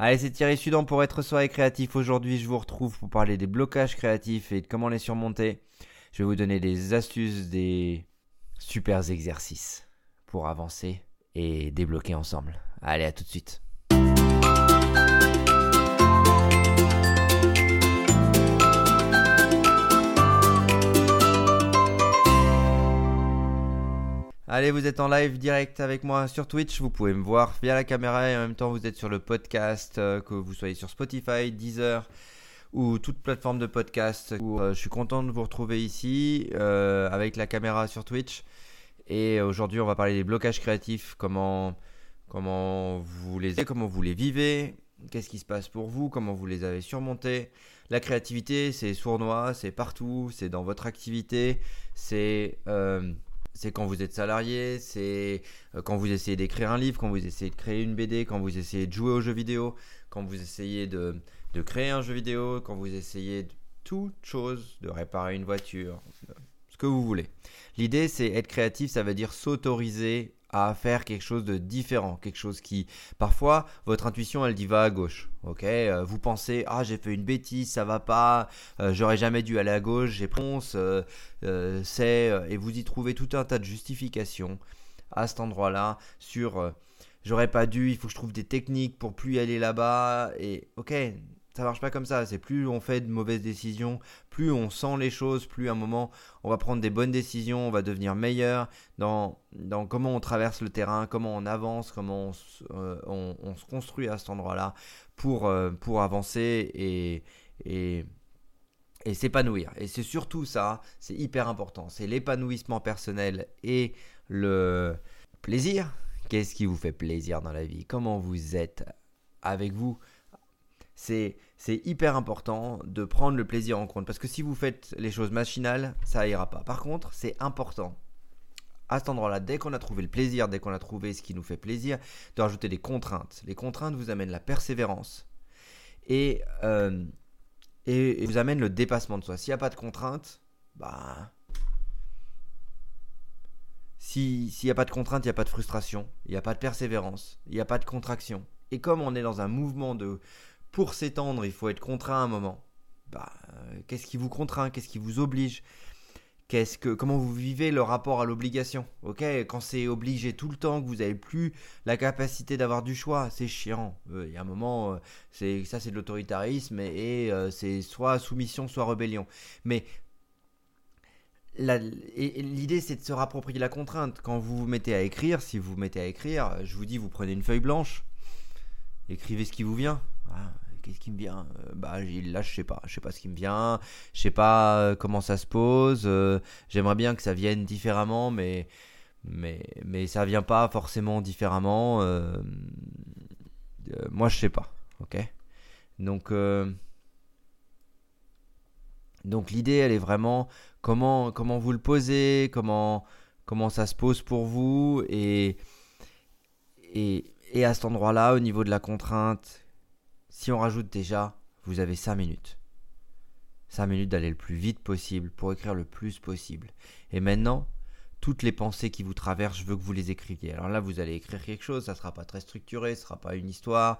Allez, c'est Thierry Sudan pour être soi et créatif. Aujourd'hui, je vous retrouve pour parler des blocages créatifs et de comment les surmonter. Je vais vous donner des astuces, des super exercices pour avancer et débloquer ensemble. Allez, à tout de suite. Allez, vous êtes en live direct avec moi sur Twitch. Vous pouvez me voir via la caméra et en même temps vous êtes sur le podcast, euh, que vous soyez sur Spotify, Deezer ou toute plateforme de podcast. Euh, je suis content de vous retrouver ici euh, avec la caméra sur Twitch. Et aujourd'hui, on va parler des blocages créatifs, comment, comment vous les comment vous les vivez, qu'est-ce qui se passe pour vous, comment vous les avez surmontés. La créativité, c'est sournois, c'est partout, c'est dans votre activité, c'est c'est quand vous êtes salarié, c'est euh, quand vous essayez d'écrire un livre, quand vous essayez de créer une BD, quand vous essayez de jouer aux jeux vidéo, quand vous essayez de, de créer un jeu vidéo, quand vous essayez de toute chose, de réparer une voiture, ce que vous voulez. L'idée, c'est être créatif, ça veut dire s'autoriser à faire quelque chose de différent, quelque chose qui, parfois, votre intuition, elle dit va à gauche, ok euh, Vous pensez, ah, j'ai fait une bêtise, ça va pas, euh, j'aurais jamais dû aller à gauche, j'ai ponce, euh, c'est, et vous y trouvez tout un tas de justifications à cet endroit-là sur, j'aurais pas dû, il faut que je trouve des techniques pour plus y aller là-bas, et ok, ça marche pas comme ça. C'est plus on fait de mauvaises décisions, plus on sent les choses, plus à un moment on va prendre des bonnes décisions, on va devenir meilleur dans, dans comment on traverse le terrain, comment on avance, comment on, euh, se construit à cet endroit-là pour, euh, pour avancer et, et, et s'épanouir. Et c'est surtout ça, c'est hyper important. C'est l'épanouissement personnel et le plaisir. Qu'est-ce qui vous fait plaisir dans la vie? Comment vous êtes avec vous? C'est hyper important de prendre le plaisir en compte. Parce que si vous faites les choses machinales, ça ira pas. Par contre, c'est important à cet endroit-là, dès qu'on a trouvé le plaisir, dès qu'on a trouvé ce qui nous fait plaisir, de rajouter des contraintes. Les contraintes vous amènent la persévérance et, euh, et, vous amènent le dépassement de soi. S'il n'y a pas de contraintes, bah. S'il n'y a pas de contraintes, il n'y a pas de frustration, il n'y a pas de persévérance, il n'y a pas de contraction. Et comme on est dans un mouvement de, pour s'étendre, il faut être contraint à un moment. Bah, euh, qu'est-ce qui vous contraint? Qu'est-ce qui vous oblige? Qu'est-ce que, comment vous vivez le rapport à l'obligation? Quand c'est obligé tout le temps, que vous n'avez plus la capacité d'avoir du choix, c'est chiant. Euh, il y a un moment, euh, ça, c'est de l'autoritarisme et, c'est soit soumission, soit rébellion. Mais l'idée, c'est de se rapproprier la contrainte. Quand vous vous mettez à écrire, si vous vous mettez à écrire, je vous dis, vous prenez une feuille blanche, écrivez ce qui vous vient. Ah, qu'est-ce qui me vient euh, Bah là je sais pas, je sais pas ce qui me vient, je sais pas euh, comment ça se pose. Euh, j'aimerais bien que ça vienne différemment, mais mais mais ça vient pas forcément différemment. moi je sais pas, ok? Donc donc l'idée elle est vraiment comment comment vous le posez, comment comment ça se pose pour vous et et et à cet endroit-là, au niveau de la contrainte, si on rajoute déjà, vous avez 5 minutes. 5 minutes d'aller le plus vite possible pour écrire le plus possible. Et maintenant, toutes les pensées qui vous traversent, je veux que vous les écriviez. Alors là, vous allez écrire quelque chose, ça ne sera pas très structuré, ce ne sera pas une histoire.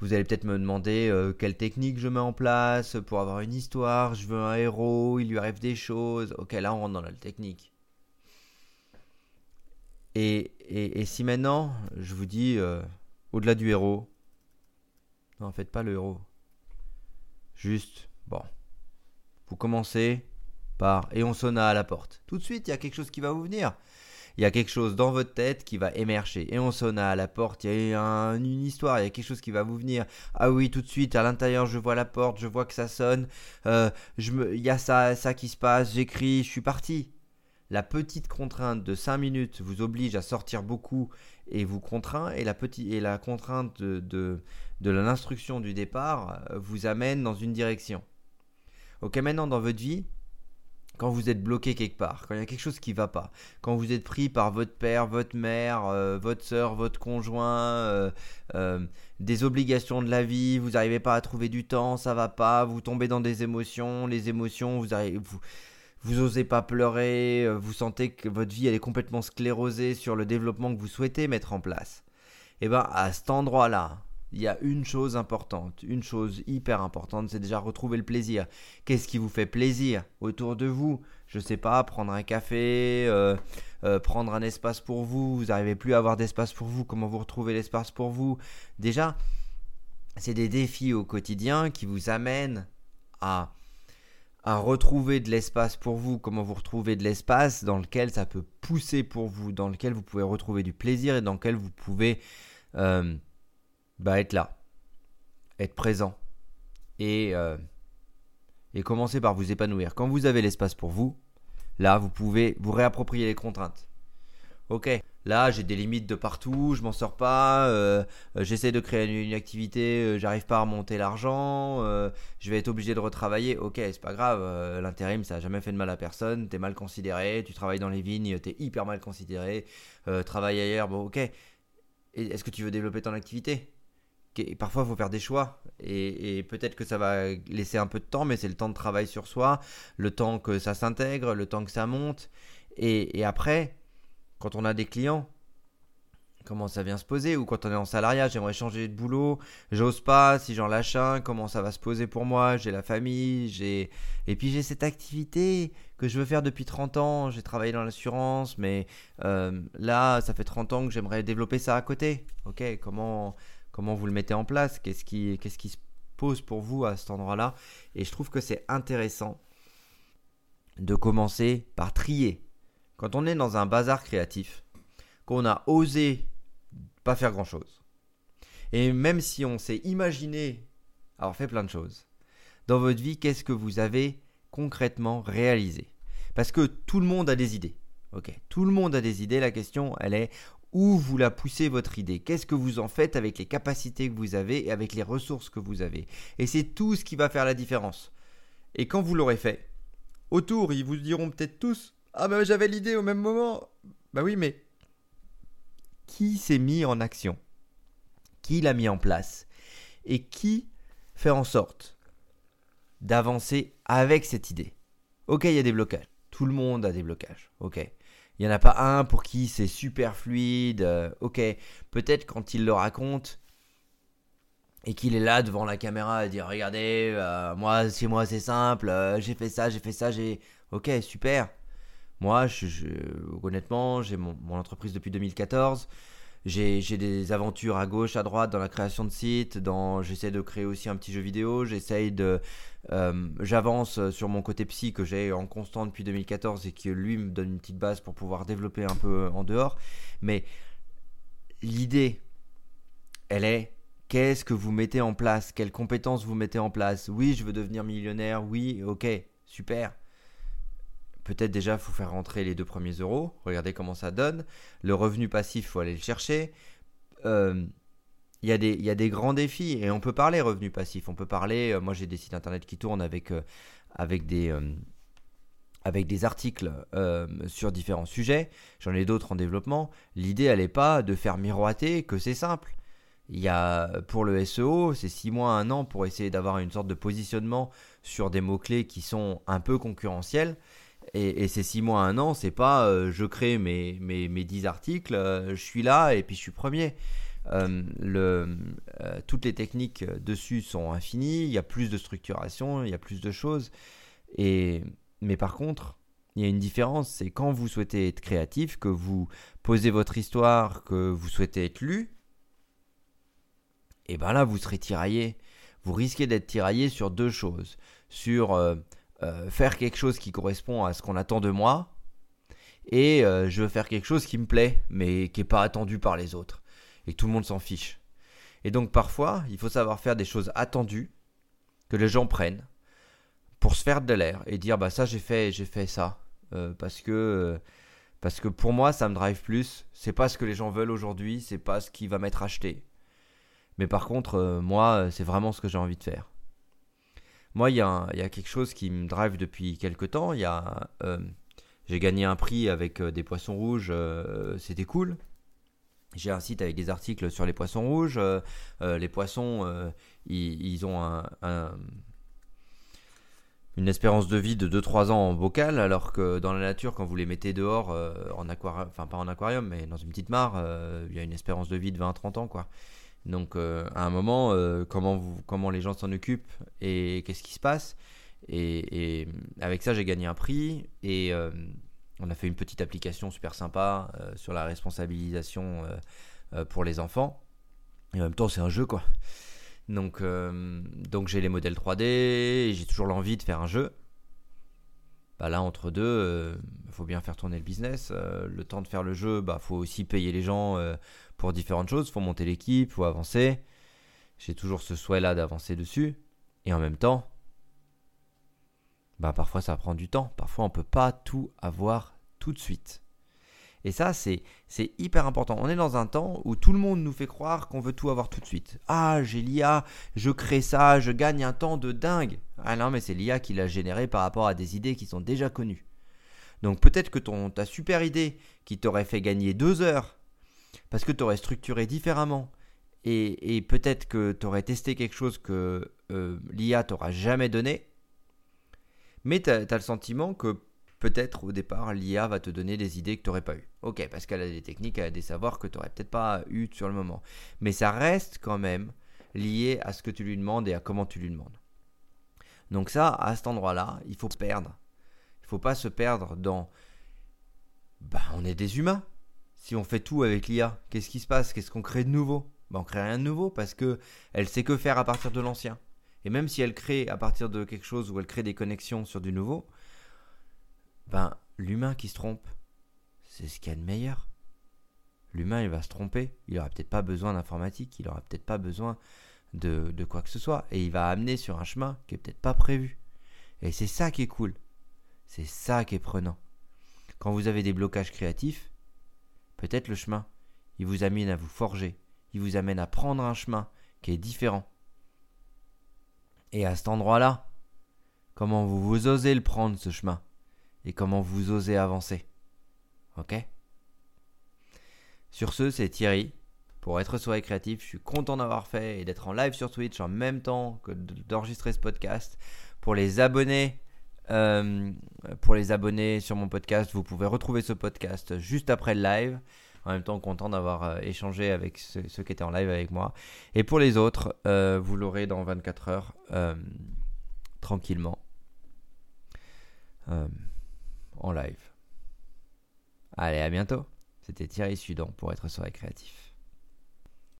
Vous allez peut-être me demander euh, quelle technique je mets en place pour avoir une histoire. Je veux un héros, il lui arrive des choses. Ok, là, on rentre dans la technique. Et, si maintenant, je vous dis, euh, au-delà du héros, non, faites pas le héros. Juste, bon. Vous commencez par et on sonna à la porte. Tout de suite, il y a quelque chose qui va vous venir. Il y a quelque chose dans votre tête qui va émerger. Et on sonna à la porte. Il y a une histoire. Il y a quelque chose qui va vous venir. Ah oui, tout de suite, à l'intérieur, je vois la porte. Je vois que ça sonne. Euh, il y a ça, ça qui se passe. J'écris. Je suis parti la petite contrainte de 5 minutes vous oblige à sortir beaucoup et vous contraint, et la, petite, et la contrainte de, de, l'instruction du départ euh, vous amène dans une direction. Ok, maintenant dans votre vie, quand vous êtes bloqué quelque part, quand il y a quelque chose qui ne va pas, quand vous êtes pris par votre père, votre mère, euh, votre soeur, votre conjoint, euh, des obligations de la vie, vous n'arrivez pas à trouver du temps, ça va pas, vous tombez dans des émotions, les émotions, vous arrivez, vous, vous osez pas pleurer, euh, vous sentez que votre vie est complètement sclérosée sur le développement que vous souhaitez mettre en place. Et eh bien à cet endroit-là, il y a une chose importante, une chose hyper importante, c'est déjà retrouver le plaisir. Qu'est-ce qui vous fait plaisir autour de vous? Je sais pas, prendre un café, euh, euh, prendre un espace pour vous. Vous n'arrivez plus à avoir d'espace pour vous. Comment vous retrouvez l'espace pour vous? Déjà, c'est des défis au quotidien qui vous amènent à à retrouver de l'espace pour vous, comment vous retrouvez de l'espace dans lequel ça peut pousser pour vous, dans lequel vous pouvez retrouver du plaisir et dans lequel vous pouvez euh, bah, être là, être présent et, euh, et commencer par vous épanouir. Quand vous avez l'espace pour vous, là, vous pouvez vous réapproprier les contraintes. Ok, là j'ai des limites de partout, je m'en sors pas, euh, j'essaie de créer une, activité, euh, j'arrive pas à remonter l'argent, je vais être obligé de retravailler. Ok, c'est pas grave, l'intérim ça a jamais fait de mal à personne, t'es mal considéré, tu travailles dans les vignes, t'es hyper mal considéré, travaille ailleurs, bon ok. Est-ce que tu veux développer ton activité? Parfois il faut faire des choix et, peut-être que ça va laisser un peu de temps mais c'est le temps de travail sur soi le temps que ça s'intègre le temps que ça monte et, après quand on a des clients comment ça vient se poser? Ou quand on est en salariat j'aimerais changer de boulot j'ose pas si j'en lâche un comment ça va se poser pour moi? J'ai la famille j'ai et puis j'ai cette activité que je veux faire depuis 30 ans. J'ai travaillé dans l'assurance mais euh, là ça fait 30 ans que j'aimerais développer ça à côté. Ok comment comment vous le mettez en place, qu'est-ce qui, qu'est-ce qui se pose pour vous à cet endroit-là? Et je trouve que c'est intéressant de commencer par trier. Quand on est dans un bazar créatif, qu'on a osé pas faire grand-chose, et même si on s'est imaginé avoir fait plein de choses, dans votre vie, qu'est-ce que vous avez concrètement réalisé? Parce que tout le monde a des idées. Ok, tout le monde a des idées. La question, elle est où vous la poussez votre idée? Qu'est-ce que vous en faites avec les capacités que vous avez et avec les ressources que vous avez? Et c'est tout ce qui va faire la différence. Et quand vous l'aurez fait, autour, ils vous diront peut-être tous Ah ben j'avais l'idée au même moment Bah oui, mais qui s'est mis en action? Qui l'a mis en place? Et qui fait en sorte d'avancer avec cette idée? Ok, il y a des blocages. Tout le monde a des blocages. Ok. Il n'y en a pas un pour qui c'est super fluide. Euh, ok, peut-être quand il le raconte et qu'il est là devant la caméra à dire regardez, euh, moi chez moi c'est simple, euh, j'ai fait ça, j'ai fait ça, j'ai. Ok, super. Moi, honnêtement, j'ai mon, entreprise depuis 2014. J'ai des aventures à gauche, à droite dans la création de sites, j'essaie de créer aussi un petit jeu vidéo, j'essaye de euh, j'avance sur mon côté psy que j'ai en constant depuis 2014 et qui lui me donne une petite base pour pouvoir développer un peu en dehors. Mais l'idée, elle est qu'est-ce que vous mettez en place? Quelles compétences vous mettez en place? Oui, je veux devenir millionnaire. Oui, ok, super peut-être déjà, faut faire rentrer les deux premiers euros. Regardez comment ça donne. Le revenu passif, faut aller le chercher. Euh, il y, a des, grands défis et on peut parler revenu passif. On peut parler. Euh, moi, j'ai des sites internet qui tournent avec, euh, des. articles sur différents sujets, j'en ai d'autres en développement. L'idée, elle n'est pas de faire miroiter que c'est simple. Pour le SEO, c'est 6 mois, 1 an pour essayer d'avoir une sorte de positionnement sur des mots-clés qui sont un peu concurrentiels. Et, ces 6 mois, 1 an, c'est pas euh, je crée mes, mes, mes 10 articles, euh, je suis là et puis je suis premier. Euh, toutes les techniques dessus sont infinies, il y a plus de structuration, il y a plus de choses. Et, mais par contre, il y a une différence, c'est quand vous souhaitez être créatif, que vous posez votre histoire, que vous souhaitez être lu, et ben là vous serez tiraillé. Vous risquez d'être tiraillé sur deux choses. Sur euh, faire quelque chose qui correspond à ce qu'on attend de moi, et euh, je veux faire quelque chose qui me plaît, mais qui n'est pas attendu par les autres. Et tout le monde s'en fiche. Et donc parfois, il faut savoir faire des choses attendues, que les gens prennent, pour se faire de l'air, et dire, bah ça j'ai fait, j'ai fait ça, euh, parce que... parce que pour moi, ça me drive plus. C'est pas ce que les gens veulent aujourd'hui, c'est pas ce qui va m'être acheté. Mais par contre, moi, c'est vraiment ce que j'ai envie de faire. Moi, il y, a quelque chose qui me drive depuis quelques temps. Euh, j'ai gagné un prix avec euh, des poissons rouges, euh, c'était cool. J'ai un site avec des articles sur les poissons rouges. les poissons, ils, ont une espérance de vie de 2-3 ans en bocal, alors que dans la nature, quand vous les mettez dehors, en aquarium, enfin pas en aquarium, mais dans une petite mare, il y a une espérance de vie de 20-30 ans. Donc à un moment, comment, vous, comment les gens s'en occupent et qu'est-ce qui se passe et, avec ça, j'ai gagné un prix et on a fait une petite application super sympa sur la responsabilisation pour les enfants. Et en même temps, c'est un jeu quoi. Donc, donc j'ai les modèles 3D et j'ai toujours l'envie de faire un jeu. Bah là, entre deux, euh, faut bien faire tourner le business. Euh, le temps de faire le jeu, bah faut aussi payer les gens euh, pour différentes choses. faut monter l'équipe, faut avancer. J'ai toujours ce souhait-là d'avancer dessus. Et en même temps, bah parfois ça prend du temps. Parfois on peut pas tout avoir tout de suite. Et ça, c'est, hyper important. On est dans un temps où tout le monde nous fait croire qu'on veut tout avoir tout de suite. Ah, j'ai l'IA, je crée ça, je gagne un temps de dingue. Ah non, mais c'est l'IA qui l'a généré par rapport à des idées qui sont déjà connues. Donc peut-être que ta super idée qui t'aurait fait gagner deux heures, parce que tu aurais structuré différemment, et, peut-être que tu aurais testé quelque chose que euh, l'IA t'aura jamais donné, mais tu as, le sentiment que peut-être au départ, l'IA va te donner des idées que tu n'aurais pas eues. Ok, parce qu'elle a des techniques, elle a des savoirs que tu n'aurais peut-être pas eu sur le moment. Mais ça reste quand même lié à ce que tu lui demandes et à comment tu lui demandes. Donc ça, à cet endroit-là, il faut perdre. Il ne faut pas se perdre dans... Bah, on est des humains. Si on fait tout avec l'IA, qu'est-ce qui se passe? Qu'est-ce qu'on crée de nouveau? Bah, On crée rien de nouveau parce que elle sait que faire à partir de l'ancien. Et même si elle crée à partir de quelque chose où elle crée des connexions sur du nouveau, ben, l'humain qui se trompe, c'est ce qu'il y a de meilleur. L'humain, il va se tromper. Il n'aura peut-être pas besoin d'informatique, il n'aura peut-être pas besoin de, de, quoi que ce soit. Et il va amener sur un chemin qui est peut-être pas prévu. Et c'est ça qui est cool. C'est ça qui est prenant. Quand vous avez des blocages créatifs, peut-être le chemin, il vous amène à vous forger. Il vous amène à prendre un chemin qui est différent. Et à cet endroit-là, comment vous, vous osez le prendre, ce chemin et comment vous osez avancer. Ok? Sur ce, c'est Thierry. Pour être soirée créatif, je suis content d'avoir fait et d'être en live sur Twitch en même temps que d'enregistrer ce podcast. Pour les abonnés, euh, pour les abonnés sur mon podcast, vous pouvez retrouver ce podcast juste après le live. En même temps, content d'avoir euh, échangé avec ceux, qui étaient en live avec moi. Et pour les autres, euh, vous l'aurez dans 24 heures, tranquillement en live. Allez, à bientôt. C'était Thierry Sudan pour être soirée créatif.